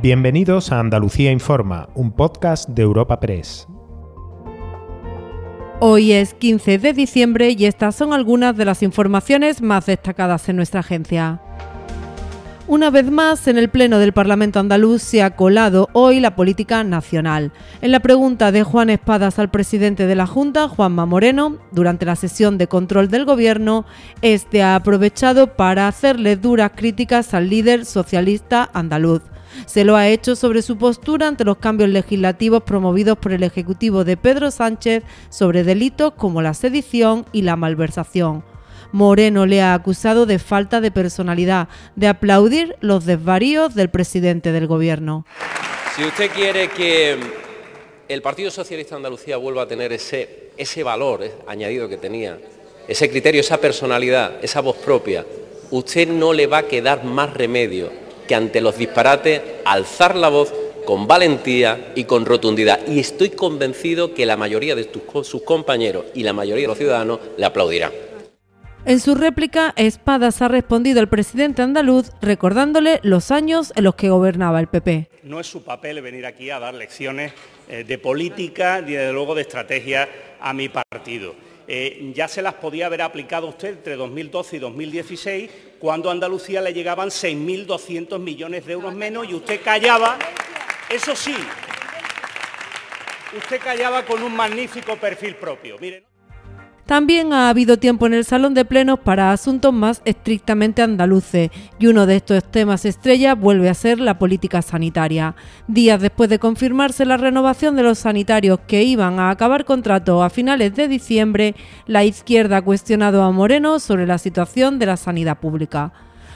Bienvenidos a Andalucía Informa, un podcast de Europa Press. Hoy es 15 de diciembre y estas son algunas de las informaciones más destacadas en nuestra agencia. Una vez más, en el Pleno del Parlamento andaluz se ha colado hoy la política nacional. En la pregunta de Juan Espadas al presidente de la Junta, Juanma Moreno, durante la sesión de control del Gobierno, este ha aprovechado para hacerle duras críticas al líder socialista andaluz. Se lo ha hecho sobre su postura ante los cambios legislativos promovidos por el Ejecutivo de Pedro Sánchez sobre delitos como la sedición y la malversación. Moreno le ha acusado de falta de personalidad, de aplaudir los desvaríos del presidente del gobierno. Si usted quiere que el Partido Socialista de Andalucía vuelva a tener ese, ese valor eh, añadido que tenía, ese criterio, esa personalidad, esa voz propia, usted no le va a quedar más remedio que ante los disparates alzar la voz con valentía y con rotundidad. Y estoy convencido que la mayoría de sus compañeros y la mayoría de los ciudadanos le aplaudirán. En su réplica, Espadas ha respondido al presidente andaluz recordándole los años en los que gobernaba el PP. No es su papel venir aquí a dar lecciones eh, de política ni desde luego de estrategia a mi partido. Eh, ya se las podía haber aplicado usted entre 2012 y 2016, cuando a Andalucía le llegaban 6.200 millones de euros menos y usted callaba, eso sí, usted callaba con un magnífico perfil propio. También ha habido tiempo en el Salón de Plenos para asuntos más estrictamente andaluces y uno de estos temas estrella vuelve a ser la política sanitaria. Días después de confirmarse la renovación de los sanitarios que iban a acabar contrato a finales de diciembre, la izquierda ha cuestionado a Moreno sobre la situación de la sanidad pública.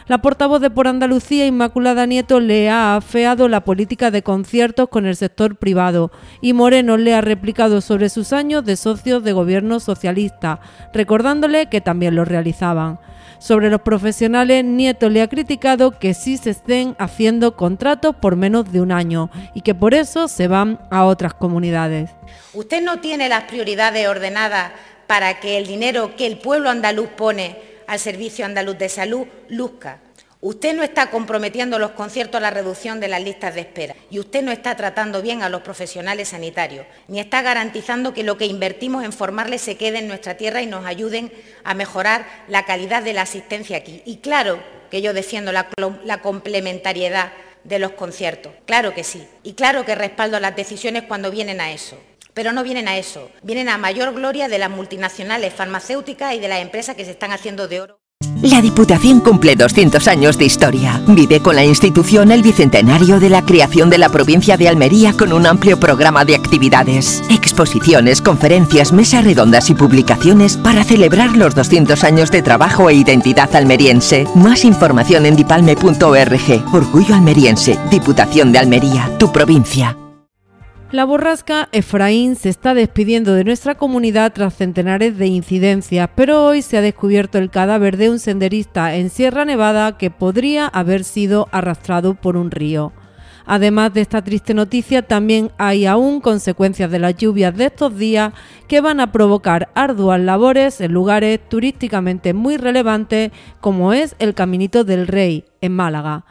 La portavoz de Por Andalucía, Inmaculada Nieto, le ha afeado la política de conciertos con el sector privado y Moreno le ha replicado sobre sus años de socios de gobierno socialista, recordándole que también los realizaban. Sobre los profesionales, Nieto le ha criticado que sí se estén haciendo contratos por menos de un año y que por eso se van a otras comunidades. Usted no tiene las prioridades ordenadas para que el dinero que el pueblo andaluz pone al Servicio Andaluz de Salud, luzca. Usted no está comprometiendo los conciertos a la reducción de las listas de espera y usted no está tratando bien a los profesionales sanitarios, ni está garantizando que lo que invertimos en formarles se quede en nuestra tierra y nos ayuden a mejorar la calidad de la asistencia aquí. Y claro que yo defiendo la, la complementariedad de los conciertos, claro que sí, y claro que respaldo las decisiones cuando vienen a eso. Pero no vienen a eso, vienen a mayor gloria de las multinacionales farmacéuticas y de las empresas que se están haciendo de oro. La Diputación cumple 200 años de historia. Vive con la institución el bicentenario de la creación de la provincia de Almería con un amplio programa de actividades, exposiciones, conferencias, mesas redondas y publicaciones para celebrar los 200 años de trabajo e identidad almeriense. Más información en dipalme.org. Orgullo almeriense, Diputación de Almería, tu provincia. La borrasca Efraín se está despidiendo de nuestra comunidad tras centenares de incidencias, pero hoy se ha descubierto el cadáver de un senderista en Sierra Nevada que podría haber sido arrastrado por un río. Además de esta triste noticia, también hay aún consecuencias de las lluvias de estos días que van a provocar arduas labores en lugares turísticamente muy relevantes como es el Caminito del Rey, en Málaga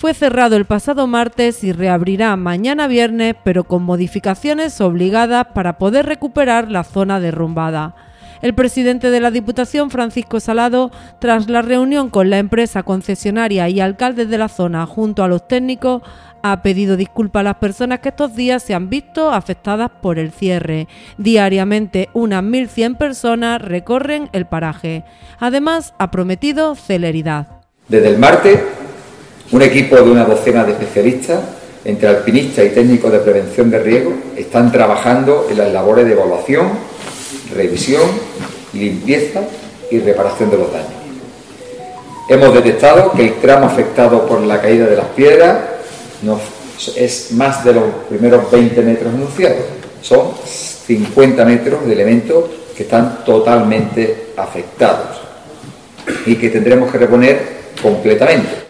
fue cerrado el pasado martes y reabrirá mañana viernes, pero con modificaciones obligadas para poder recuperar la zona derrumbada. El presidente de la Diputación, Francisco Salado, tras la reunión con la empresa concesionaria y alcaldes de la zona junto a los técnicos, ha pedido disculpas a las personas que estos días se han visto afectadas por el cierre. Diariamente unas 1.100 personas recorren el paraje. Además, ha prometido celeridad. Desde el martes un equipo de una docena de especialistas, entre alpinistas y técnicos de prevención de riesgo, están trabajando en las labores de evaluación, revisión, limpieza y reparación de los daños. Hemos detectado que el tramo afectado por la caída de las piedras no es más de los primeros 20 metros anunciados. Son 50 metros de elementos que están totalmente afectados y que tendremos que reponer completamente.